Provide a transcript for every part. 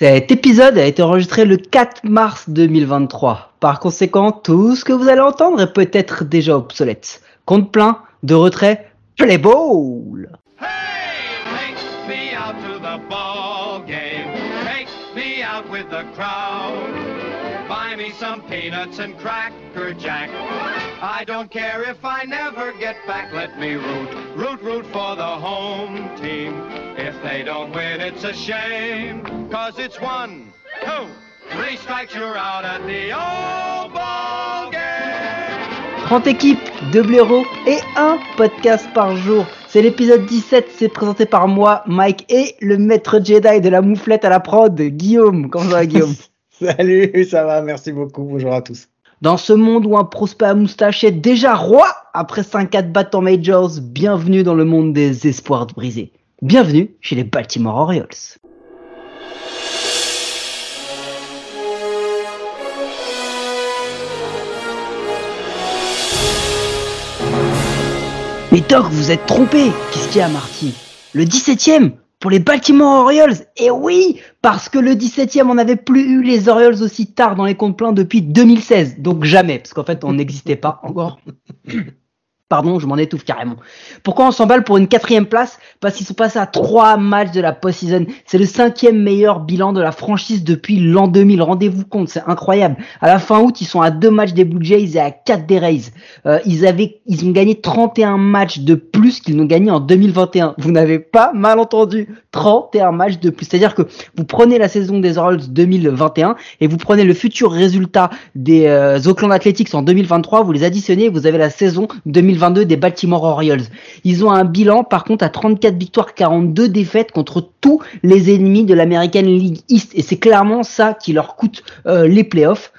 Cet épisode a été enregistré le 4 mars 2023. Par conséquent, tout ce que vous allez entendre est peut-être déjà obsolète. Compte plein, de retrait, play ball Hey. Buy me some peanuts and cracker jack. I don't care if I never get back. Let me root, root, root for the home team. If they don't win, it's a shame. Cause it's one, two, three strikes, you're out at the old ball game. 30 équipes, 2 blaireaux et un podcast par jour. C'est l'épisode 17, c'est présenté par moi, Mike, et le maître Jedi de la mouflette à la prod, Guillaume. Comment ça va, Guillaume? Salut, ça va, merci beaucoup, bonjour à tous. Dans ce monde où un prospect à moustache est déjà roi après 5-4 battants majors, bienvenue dans le monde des espoirs brisés. Bienvenue chez les Baltimore Orioles. Mais Doc, vous êtes trompé Qu'est-ce qu'il y a, Marty? Le 17ème pour les Baltimore Orioles Et oui Parce que le 17ème, on n'avait plus eu les Orioles aussi tard dans les comptes pleins depuis 2016. Donc jamais, parce qu'en fait, on n'existait pas encore. Pardon, je m'en étouffe carrément. Pourquoi on s'emballe pour une quatrième place? Parce qu'ils sont passés à trois matchs de la post-season. C'est le cinquième meilleur bilan de la franchise depuis l'an 2000. Rendez-vous compte, c'est incroyable. À la fin août, ils sont à deux matchs des Blue Jays et à quatre des Rays. Euh, ils avaient, ils ont gagné 31 matchs de plus qu'ils n'ont gagné en 2021. Vous n'avez pas mal entendu. 31 matchs de plus. C'est-à-dire que vous prenez la saison des Orioles 2021 et vous prenez le futur résultat des euh, Oakland Athletics en 2023. Vous les additionnez, vous avez la saison 2022 des Baltimore Orioles. Ils ont un bilan par contre à 34 victoires, 42 défaites contre tous les ennemis de l'American League East. Et c'est clairement ça qui leur coûte euh, les playoffs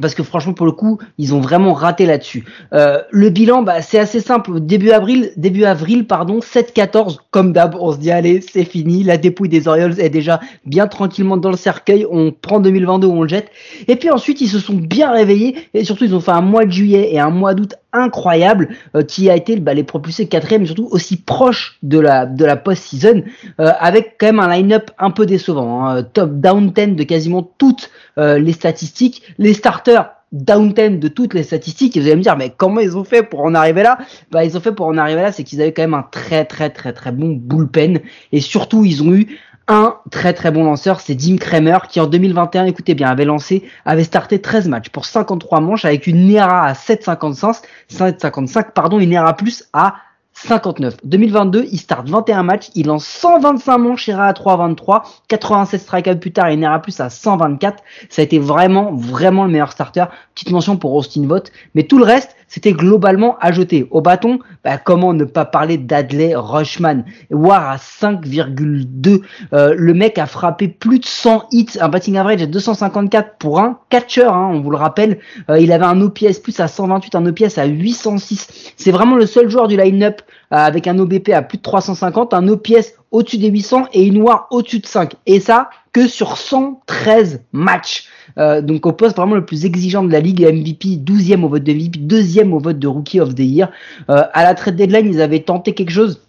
parce que franchement pour le coup ils ont vraiment raté là-dessus. Euh, le bilan bah, c'est assez simple. Début avril début avril pardon 7-14 comme d'hab on se dit allez c'est fini. La dépouille des Orioles est déjà bien tranquillement dans le cercueil. On prend 2022 on le jette. Et puis ensuite ils se sont bien réveillés. Et surtout ils ont fait un mois de juillet et un mois d'août incroyable euh, qui a été bah, les propulser quatrième et surtout aussi proche de la de la post-season euh, avec quand même un line-up un peu décevant hein. top down 10 de quasiment toutes euh, les statistiques. Les starters down 10 de toutes les statistiques et vous allez me dire mais comment ils ont fait pour en arriver là? Bah ils ont fait pour en arriver là c'est qu'ils avaient quand même un très très très très bon bullpen. Et surtout ils ont eu un très très bon lanceur, c'est Jim Kramer qui en 2021, écoutez bien, avait lancé, avait starté 13 matchs pour 53 manches avec une ERA à 7,55, 7,55 pardon, une ERA plus à 59. 2022, il start 21 matchs, il lance 125 manches, ERA à 3,23, 87 strikeouts plus tard, une ERA plus à 124. Ça a été vraiment, vraiment le meilleur starter. Petite mention pour Austin Vote, mais tout le reste, c'était globalement à jeter. Au bâton, bah, comment ne pas parler d'Adley Rushman? War à 5,2. Euh, le mec a frappé plus de 100 hits, un batting average à 254 pour un catcher, hein, on vous le rappelle. Euh, il avait un OPS plus à 128, un OPS à 806. C'est vraiment le seul joueur du line-up euh, avec un OBP à plus de 350, un OPS au-dessus des 800 et une War au-dessus de 5. Et ça, que sur 113 matchs. Euh, donc au poste vraiment le plus exigeant de la ligue, MVP 12e au vote de MVP, deuxième au vote de Rookie of the Year. Euh, à la trade deadline, ils avaient tenté quelque chose.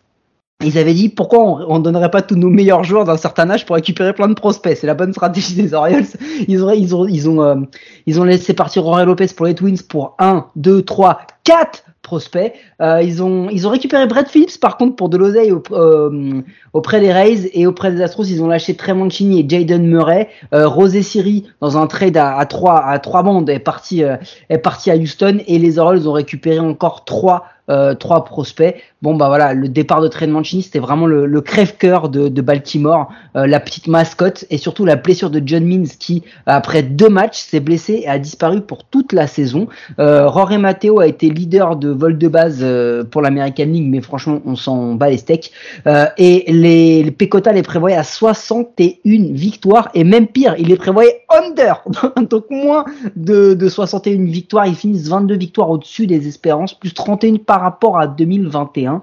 Ils avaient dit pourquoi on, on donnerait pas tous nos meilleurs joueurs d'un certain âge pour récupérer plein de prospects? C'est la bonne stratégie des Orioles. Ils ont ils ont ils ont euh, ils ont laissé partir Rory Lopez pour les Twins pour 1 2 3 4 prospects. Euh, ils ont récupéré Brett Phillips par contre pour de l'oseille euh, auprès des Rays et auprès des Astros ils ont lâché Trey Mancini et Jaden Murray. Euh, Rosé Siri dans un trade à, trois à trois bandes est parti euh, est parti à Houston et les Orioles ont récupéré encore trois euh, trois prospects. Bon bah voilà, le départ de Trey Mancini c'était vraiment le, crève-cœur de, Baltimore, euh, la petite mascotte et surtout la blessure de John Means qui après deux matchs s'est blessé et a disparu pour toute la saison. Euh, Rory Matteo a été leader de vol de base euh, pour l'American League, mais franchement on s'en bat les steaks. Euh, et les, les les prévoyaient à 61 victoires et même pire, il les prévoyait under, donc moins de, de 61 victoires. Ils finissent 22 victoires au-dessus des espérances, plus 31 par rapport à 2021.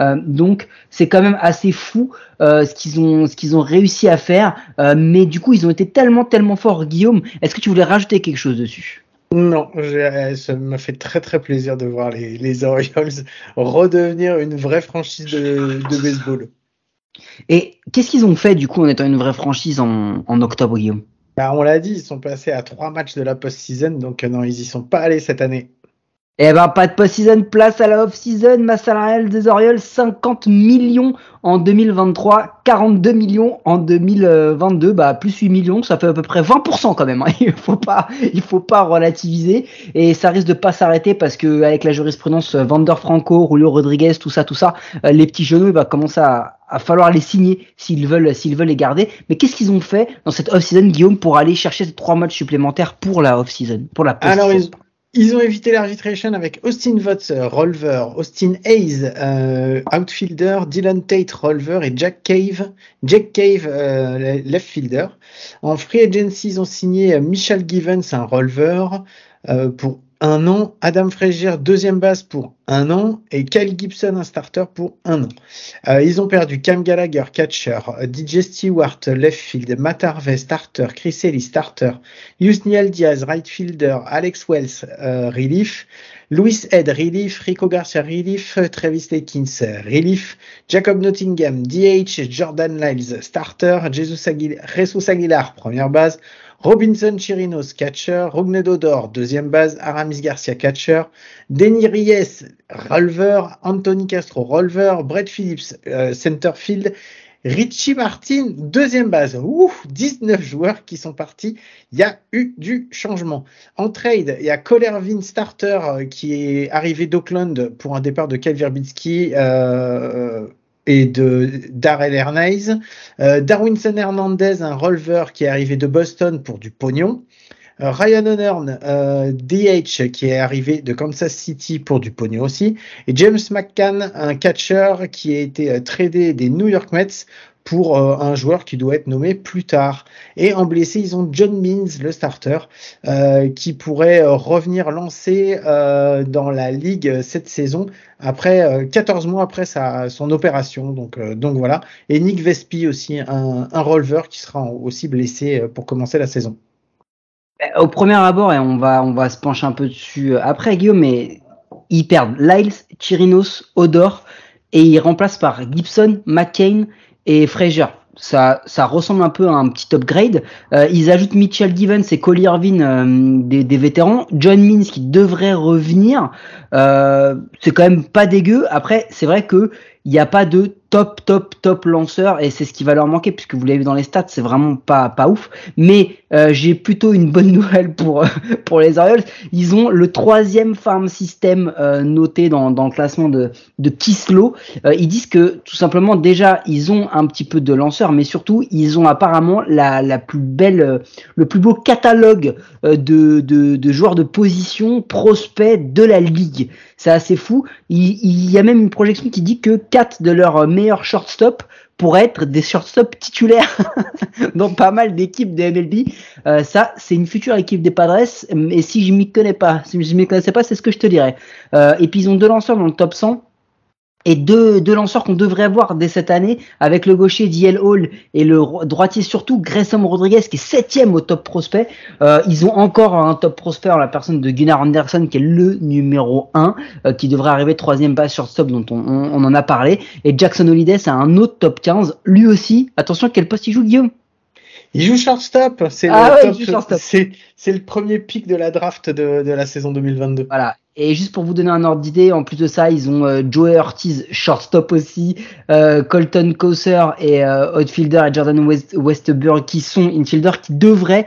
Euh, donc c'est quand même assez fou euh, ce qu'ils ont ce qu'ils ont réussi à faire. Euh, mais du coup ils ont été tellement tellement forts. Guillaume, est-ce que tu voulais rajouter quelque chose dessus? Non, ça m'a fait très très plaisir de voir les, les Orioles redevenir une vraie franchise de, de baseball. Et qu'est-ce qu'ils ont fait du coup en étant une vraie franchise en, en octobre, Guillaume? Bah, On l'a dit, ils sont passés à trois matchs de la post-season, donc non, ils y sont pas allés cette année. Eh ben, pas de post-season, place à la off-season, masse salariale des Orioles, 50 millions en 2023, 42 millions en 2022, bah, plus 8 millions, ça fait à peu près 20% quand même, hein. il faut pas, il faut pas relativiser, et ça risque de pas s'arrêter parce que avec la jurisprudence euh, Vander Franco, Julio Rodriguez, tout ça, tout ça, euh, les petits genoux, il va commencer à, à falloir les signer s'ils veulent, s'ils veulent les garder. Mais qu'est-ce qu'ils ont fait dans cette off-season, Guillaume, pour aller chercher ces trois matchs supplémentaires pour la off-season, pour la post-season? Ils ont évité l'arbitration avec Austin Votes, euh, Rolver, Austin Hayes, euh, outfielder, Dylan Tate, Rolver et Jack Cave, Jack Cave, euh, left fielder. En free agency, ils ont signé Michel Givens, un Rolver, pour un an, Adam Frazier, deuxième base pour un an, et Kyle Gibson, un starter pour un an. Euh, ils ont perdu Cam Gallagher, catcher, DJ Stewart, left field, Matt Harvey, starter, Chris Ellis, starter, Yusniel Diaz, right fielder, Alex Wells, euh, relief, Louis Head, relief, Rico Garcia, relief, Travis Lakins, relief, Jacob Nottingham, DH, Jordan Lyles, starter, Jesus Aguilar, Aguilar, première base, Robinson Chirinos, catcher. Rognedo Dor, deuxième base. Aramis Garcia, catcher. Denis Ries, relver. Anthony Castro, relver. Brett Phillips, euh, centerfield. Richie Martin, deuxième base. Ouf, 19 joueurs qui sont partis. Il y a eu du changement. En trade, il y a Colervin Starter euh, qui est arrivé d'Oakland pour un départ de Kyle Verbitsky. Euh, et de Darrell Ernaiz. Euh, Darwinson Hernandez, un releveur qui est arrivé de Boston pour du pognon. Euh, Ryan O'Nern, euh, DH, qui est arrivé de Kansas City pour du pognon aussi. Et James McCann, un catcher qui a été euh, tradé des New York Mets pour euh, un joueur qui doit être nommé plus tard. Et en blessé, ils ont John Means, le starter, qui pourrait revenir lancer dans la ligue cette saison après 14 mois après sa, son opération. Donc, donc voilà. Et Nick Vespi aussi, un, un qui sera aussi blessé pour commencer la saison. Au premier abord, et on va, se pencher un peu dessus après, Guillaume, mais ils perdent Lyles, Chirinos, Odor, et ils remplacent par Gibson, McCain et Frazier. Ça, ressemble un peu à un petit upgrade. Euh, ils ajoutent Mitchell Givens et Collier Irvin euh, des, vétérans. John Means qui devrait revenir. Euh, c'est quand même pas dégueu. Après, c'est vrai que il n'y a pas de top, top, top lanceur et c'est ce qui va leur manquer puisque vous l'avez dans les stats, c'est vraiment pas, pas ouf. Mais euh, j'ai plutôt une bonne nouvelle pour, pour les Orioles. Ils ont le troisième farm system euh, noté dans, dans le classement de, de Kislo. Euh, ils disent que tout simplement déjà ils ont un petit peu de lanceurs, mais surtout ils ont apparemment la, la plus belle, le plus beau catalogue de, de, de joueurs de position prospects de la ligue. C'est assez fou. Il, il, y a même une projection qui dit que quatre de leurs meilleurs shortstop pourraient être des shortstop titulaires dans pas mal d'équipes de MLB. Euh, ça, c'est une future équipe des Padres. Et si je m'y connais pas, si je m'y connaissais pas, c'est ce que je te dirais. Euh, et puis ils ont deux lanceurs dans le top 100 et deux, deux lanceurs qu'on devrait avoir dès cette année avec le gaucher D.L. Hall et le droitier surtout Grayson Rodriguez qui est septième au top prospect. Euh, ils ont encore un top prospect en la personne de Gunnar Anderson qui est le numéro 1 euh, qui devrait arriver troisième base shortstop dont on, on, en a parlé. Et Jackson Holiday c'est un autre top 15 lui aussi. Attention quel poste il joue Guillaume? Il joue shortstop. C'est ah le, ouais, c'est le premier pic de la draft de, de la saison 2022. Voilà. Et juste pour vous donner un ordre d'idée, en plus de ça, ils ont euh, Joey Ortiz, shortstop aussi, euh, Colton Kosser et euh, outfielder et Jordan West, Westberg qui sont infielders qui devraient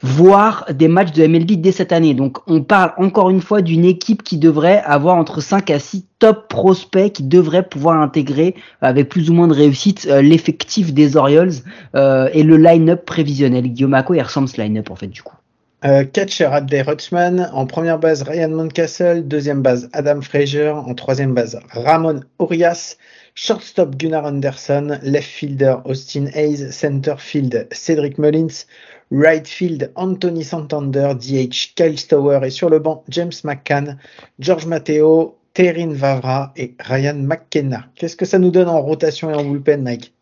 voir des matchs de MLB dès cette année. Donc on parle encore une fois d'une équipe qui devrait avoir entre 5 à 6 top prospects qui devraient pouvoir intégrer avec plus ou moins de réussite euh, l'effectif des Orioles et le line-up prévisionnel. Guillaume Ako, il ressemble ce line-up en fait du coup? Euh, catcher Adley Rutschman, en première base Ryan Mountcastle, deuxième base Adam Frazier, en troisième base Ramon Urias, shortstop Gunnar Anderson, left fielder Austin Hayes, center field Cedric Mullins, right field Anthony Santander, DH Kyle Stower et sur le banc James McCann, George Matteo, Terin Vavra et Ryan McKenna. Qu'est-ce que ça nous donne en rotation et en bullpen, Mike?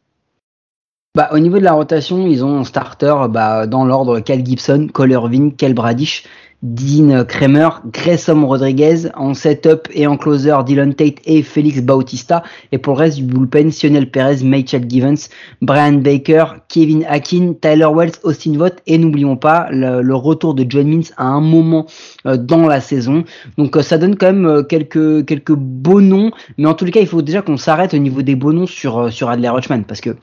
Bah, au niveau de la rotation, ils ont un starter bah, dans l'ordre Cal Gibson, Cole Irvin, Kel Bradish Dean Kramer, Grayson Rodriguez, en setup et en closer Dylan Tate et Félix Bautista, et pour le reste du bullpen, Sionel Perez, Mitchell Givens, Brian Baker, Kevin Akin, Tyler Wells, Austin Vaught, et n'oublions pas le, retour de John Means à un moment euh, dans la saison. Donc euh, ça donne quand même euh, quelques, quelques beaux noms, mais en tous les cas, il faut déjà qu'on s'arrête au niveau des beaux noms sur, sur Adler Rutschman, parce que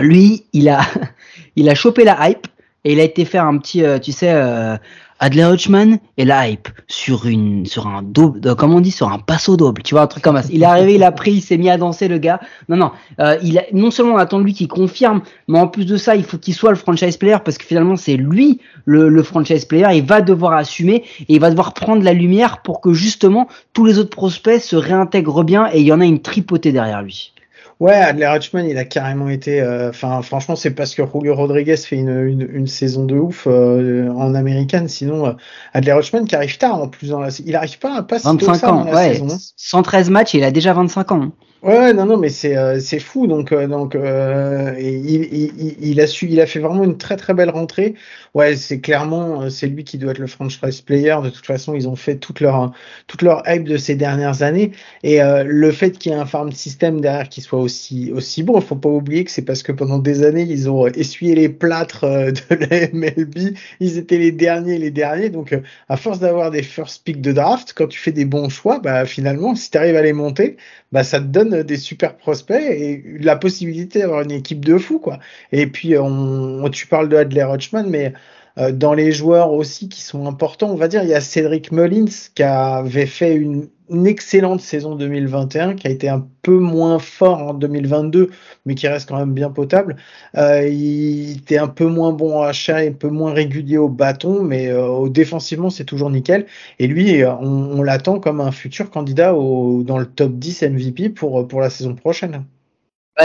lui, il a, il a chopé la hype, et il a été faire un petit, tu sais, Adler Hutchman et la hype sur une sur un double euh, comment on dit sur un passo double tu vois un truc comme ça. Il est arrivé il a pris il s'est mis à danser le gars. Non non euh, il a, non seulement on attend de lui qu'il confirme mais en plus de ça il faut qu'il soit le franchise player parce que finalement c'est lui le, le franchise player. Il va devoir assumer et il va devoir prendre la lumière pour que justement tous les autres prospects se réintègrent bien et il y en a une tripotée derrière lui Ouais, Adler Hutchman, il a carrément été. Euh, enfin, franchement, c'est parce que Julio Rodriguez fait une, une, une saison de ouf euh, en américaine. Sinon, euh, Adler Hutchman qui arrive tard en plus dans la. Il arrive pas à passer 25 ans, ouais. Saison. 113 hein. matchs, il a déjà 25 ans. Ouais, non, non, mais c'est euh, c'est fou. Donc, euh, donc, euh, il, il, il, a su, il a fait vraiment une très très belle rentrée. Ouais, c'est clairement, c'est lui qui doit être le franchise player. De toute façon, ils ont fait toute leur toute leur hype de ces dernières années. Et le fait qu'il y ait un farm system derrière qui soit aussi aussi bon, il faut pas oublier que c'est parce que pendant des années, ils ont essuyé les plâtres de la MLB. Ils étaient les derniers, les derniers. Donc, à force d'avoir des first pick de draft, quand tu fais des bons choix, bah finalement, si tu arrives à les monter, bah ça te donne des super prospects et la possibilité d'avoir une équipe de fou quoi. Et puis on, tu parles de Adler Hutchman, mais dans les joueurs aussi qui sont importants, on va dire, il y a Cédric Mullins qui avait fait une excellente saison 2021 qui a été un peu moins fort en 2022, mais qui reste quand même bien potable. Euh, il était un peu moins bon achat et un peu moins régulier au bâton, mais euh, défensivement c'est toujours nickel. Et lui, euh, on, l'attend comme un futur candidat dans le top 10 MVP pour, pour la saison prochaine.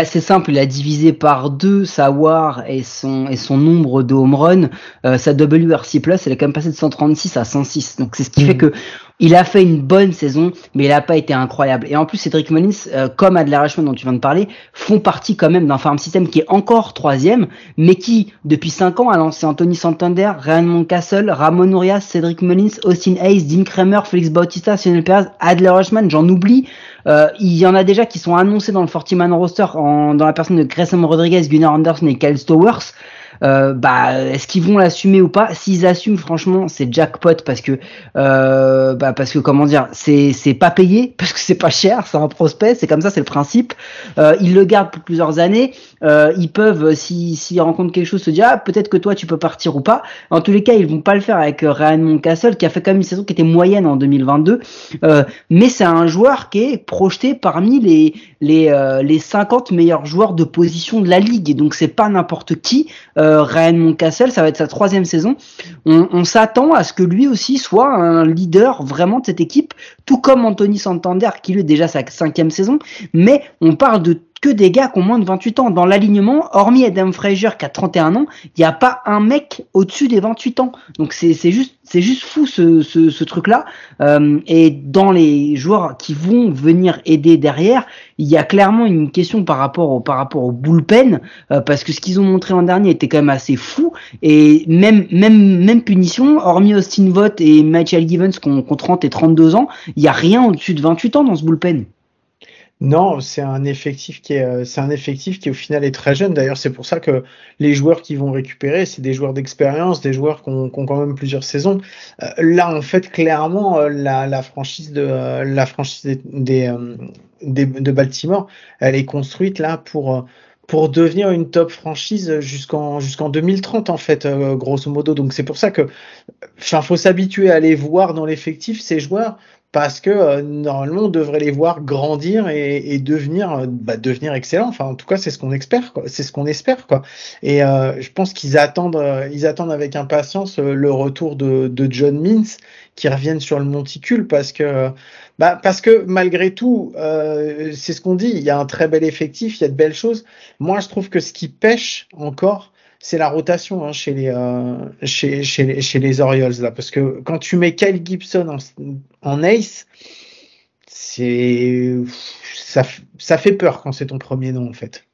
C'est simple, il a divisé par deux sa WAR et son, et son nombre de home run. sa WRC+, elle est quand même passée de 136 à 106. Donc c'est ce qui fait mhm. que il a fait une bonne saison, mais il n'a pas été incroyable. Et en plus, Cédric Mullins, euh, comme Adler Ashman dont tu viens de parler, font partie quand même d'un farm system qui est encore troisième, mais qui, depuis cinq ans, a lancé Anthony Santander, Ryan Moncastle, Ramon Urias, Cédric Mullins, Austin Hayes, Dean Kramer, Félix Bautista, Sionel Perez, Adler Ashman, j'en oublie. Euh, il y en a déjà qui sont annoncés dans le 40-man roster en, dans la personne de Grayson Rodriguez, Gunnar Anderson et Kyle Stowers. Euh, bah, est-ce qu'ils vont l'assumer ou pas? S'ils assument, franchement, c'est jackpot parce que, euh, bah, parce que comment dire, c'est c'est pas payé parce que c'est pas cher, c'est un prospect, c'est comme ça, c'est le principe. Euh, ils le gardent pour plusieurs années. Euh, ils peuvent, s'ils si, rencontrent quelque chose, se dire ah, peut-être que toi tu peux partir ou pas. En tous les cas, ils vont pas le faire avec euh, Ryan Moncastle qui a fait quand même une saison qui était moyenne en 2022. Euh, mais c'est un joueur qui est projeté parmi les les les 50 meilleurs joueurs de position de la ligue. Donc c'est pas n'importe qui. Ryan Moncastle, ça va être sa troisième saison. On, on s'attend à ce que lui aussi soit un leader vraiment de cette équipe, tout comme Anthony Santander qui lui est déjà sa cinquième saison. Mais on parle de que des gars qui ont moins de 28 ans. Dans l'alignement, hormis Adam Frazier qui a 31 ans, il n'y a pas un mec au-dessus des 28 ans. Donc c'est juste c'est juste fou ce, ce, ce truc-là. Euh, et dans les joueurs qui vont venir aider derrière, il y a clairement une question par rapport au par rapport au bullpen euh, parce que ce qu'ils ont montré en dernier était quand même assez fou. Et même même même punition, hormis Austin Vott et Michael Givens qui ont, qui ont 30 et 32 ans, il y a rien au-dessus de 28 ans dans ce bullpen. Non, c'est un effectif qui est, euh, c'est un effectif qui au final est très jeune. D'ailleurs, c'est pour ça que les joueurs qui vont récupérer, c'est des joueurs d'expérience, des joueurs qui ont, qui ont, quand même plusieurs saisons. Euh, là, en fait, clairement, euh, la, la franchise de la franchise des, des, de Baltimore, elle est construite là pour pour devenir une top franchise jusqu'en jusqu'en 2030 en fait, grosso modo. Donc c'est pour ça que, enfin, faut s'habituer à les voir dans l'effectif ces joueurs parce que euh, normalement on devrait les voir grandir et, et devenir euh, bah, devenir excellents. Enfin, en tout cas, c'est ce qu'on espère. C'est ce qu'on espère, quoi. Et euh, je pense qu'ils attendent, euh, ils attendent avec impatience le retour de, de John Means qui revienne sur le monticule parce que bah, parce que malgré tout, c'est ce qu'on dit. Il y a un très bel effectif, il y a de belles choses. Moi, je trouve que ce qui pêche encore, c'est la rotation hein, chez, les, euh, chez, chez, les, chez les Orioles là, parce que quand tu mets Kyle Gibson en, en ace, ça, ça fait peur quand c'est ton premier nom en fait.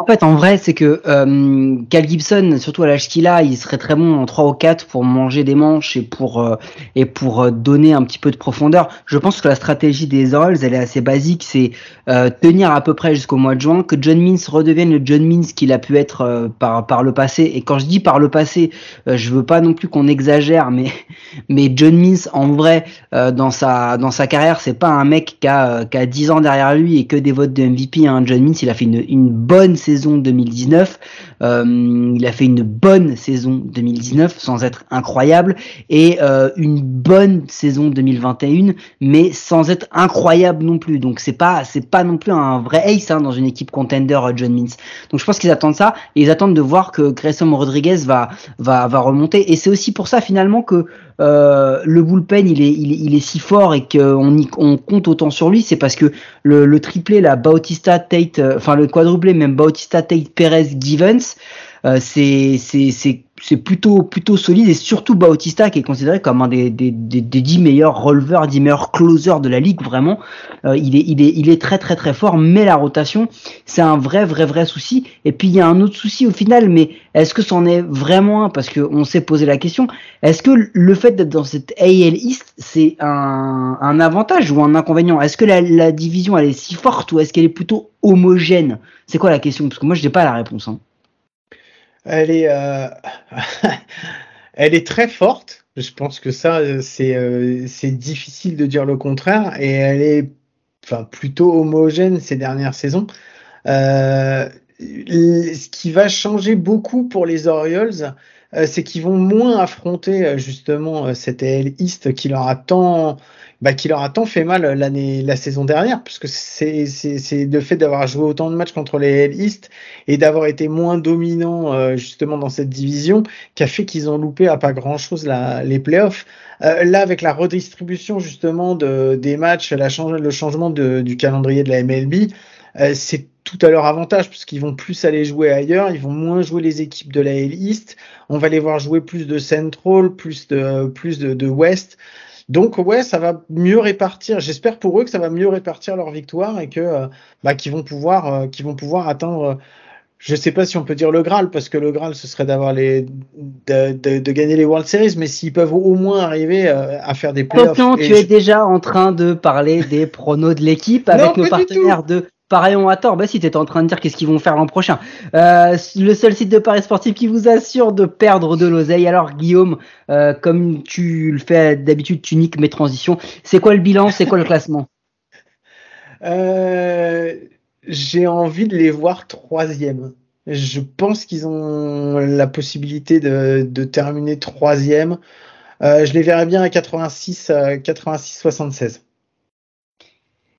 En fait, en vrai, c'est que euh, Cal Gibson, surtout à l'âge qu'il a, il serait très bon en 3 ou 4 pour manger des manches et pour euh, et pour euh, donner un petit peu de profondeur. Je pense que la stratégie des Orioles, elle est assez basique, c'est euh, tenir à peu près jusqu'au mois de juin, que John Means redevienne le John Means qu'il a pu être par par le passé. Et quand je dis par le passé, je veux pas non plus qu'on exagère, mais mais John Means en vrai dans sa dans sa carrière, c'est pas un mec qui a qui a 10 ans derrière lui et que des votes de MVP. Hein. John Means, il a fait une une bonne saison 2019. Euh, il a fait une bonne saison 2019 sans être incroyable et euh, une bonne saison 2021 mais sans être incroyable non plus. Donc c'est pas c'est pas non plus un vrai ace hein, dans une équipe contender euh, John Means. Donc je pense qu'ils attendent ça et ils attendent de voir que Grayson Rodriguez va va va remonter et c'est aussi pour ça finalement que euh, le bullpen il est, il est, si fort et qu'on on compte autant sur lui, c'est parce que le, le triplé, la Bautista Tate, euh, enfin le quadruplé même Bautista Tate Perez Givens, euh, c'est c'est c'est plutôt plutôt solide et surtout Bautista qui est considéré comme un des des, des, des 10 meilleurs releveurs, 10 meilleurs closers de la ligue vraiment. Euh, il est il est il est très très très fort, mais la rotation c'est un vrai vrai vrai souci. Et puis il y a un autre souci au final, mais est-ce que c'en est vraiment un? Parce que on s'est posé la question. Est-ce que le fait d'être dans cette AL East c'est un, un avantage ou un inconvénient? Est-ce que la, la division elle est si forte ou est-ce qu'elle est plutôt homogène? C'est quoi la question? Parce que moi je n'ai pas la réponse. Hein. Elle est, euh... elle est très forte. Je pense que ça, c'est euh, c'est difficile de dire le contraire. Et elle est enfin, plutôt homogène ces dernières saisons. Euh, ce qui va changer beaucoup pour les Orioles, euh, c'est qu'ils vont moins affronter euh, justement cette AL East qui leur a tant bah, qui leur a tant fait mal l'année, la saison dernière, puisque c'est, c'est, c'est le fait d'avoir joué autant de matchs contre les East et d'avoir été moins dominant euh, justement dans cette division qui a fait qu'ils ont loupé à pas grand chose la, les playoffs. Euh, là, avec la redistribution justement de, des matchs, la change, le changement de, du calendrier de la MLB, euh, c'est tout à leur avantage puisqu'ils vont plus aller jouer ailleurs, ils vont moins jouer les équipes de la East, on va les voir jouer plus de Central, plus de plus de, de West. Donc ouais, ça va mieux répartir. J'espère pour eux que ça va mieux répartir leur victoire et que euh, bah, qu'ils vont pouvoir euh, qu'ils vont pouvoir atteindre. je sais pas si on peut dire le Graal parce que le Graal ce serait d'avoir les de, de, de, gagner les World Series, mais s'ils peuvent au moins arriver euh, à faire des playoffs. Attention, tu es déjà en train de parler des pronos de l'équipe avec nos partenaires de Pareil, on a tort. Bah si, t'étais en train de dire qu'est-ce qu'ils vont faire l'an prochain. Euh, le seul site de paris sportif qui vous assure de perdre de l'oseille. Alors Guillaume, euh, comme tu le fais d'habitude, tu niques mes transitions. C'est quoi le bilan? C'est quoi le classement? Euh, J'ai envie de les voir troisième. Je pense qu'ils ont la possibilité de, de terminer troisième. Je les verrais bien à 86, 86, 76.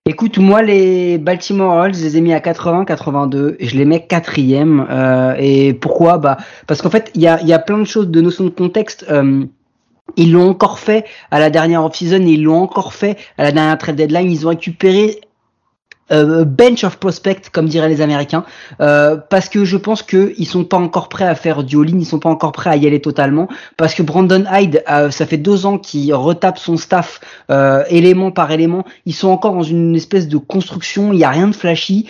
Écoute, moi, les Baltimore Orioles, je les ai mis à 80, 82, et je les mets quatrième. Euh, et pourquoi? Bah, parce qu'en fait, il y a, y a plein de choses, de notions de contexte. Euh, ils l'ont encore fait à la dernière off-season, ils l'ont encore fait à la dernière trade deadline. Ils ont récupéré euh, bench of prospect, comme diraient les Américains, euh, parce que je pense qu'ils sont pas encore prêts à faire du all-in, ils sont pas encore prêts à y aller totalement, parce que Brandon Hyde, euh, ça fait deux ans qu'il retape son staff élément par élément, ils sont encore dans une espèce de construction, il y a rien de flashy,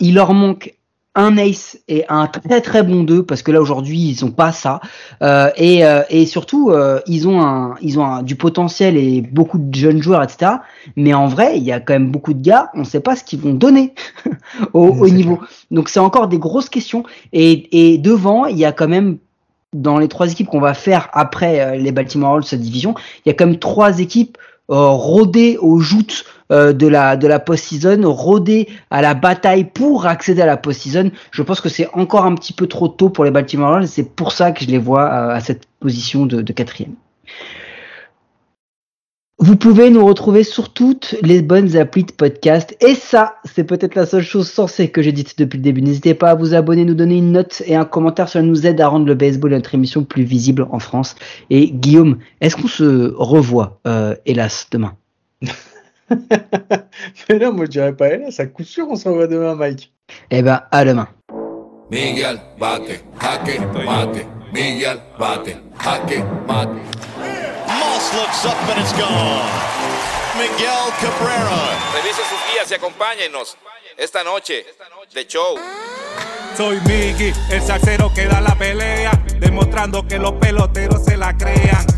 il leur manque un ace et un très très bon 2 parce que là aujourd'hui ils ont pas ça. Euh, et, euh, et surtout euh, ils ont un ils ont un, du potentiel et beaucoup de jeunes joueurs etc mais en vrai il y a quand même beaucoup de gars on sait pas ce qu'ils vont donner au, au niveau. clair. donc c'est encore des grosses questions. Et, et devant il y a quand même dans les trois équipes qu'on va faire après les Baltimore Orioles cette division il y a quand même trois équipes euh, rodées aux joutes euh, de la de la post-season, rôder à la bataille pour accéder à la post-season. Je pense que c'est encore un petit peu trop tôt pour les Baltimore Orioles. C'est pour ça que je les vois à, à cette position de quatrième. Vous pouvez nous retrouver sur toutes les bonnes applis de podcast. Et ça, c'est peut-être la seule chose sensée que j'ai dite depuis le début. N'hésitez pas à vous abonner, nous donner une note et un commentaire. Cela nous aide à rendre le baseball et notre émission plus visible en France. Et Guillaume, est-ce qu'on se revoit, euh, hélas, demain? Mais non, moi je dirais pas hélas. À coup sûr, on se revoit demain, Mike. Eh ben, à demain. Miguel, bate, jaque, mate. Miguel, bate, jaque, mate. Moss looks up and it's gone. Miguel Cabrera. Revise sus guías y acompáñenos esta noche de show. Soy Miggy, el salsero que da la pelea, demostrando que los peloteros se la crean.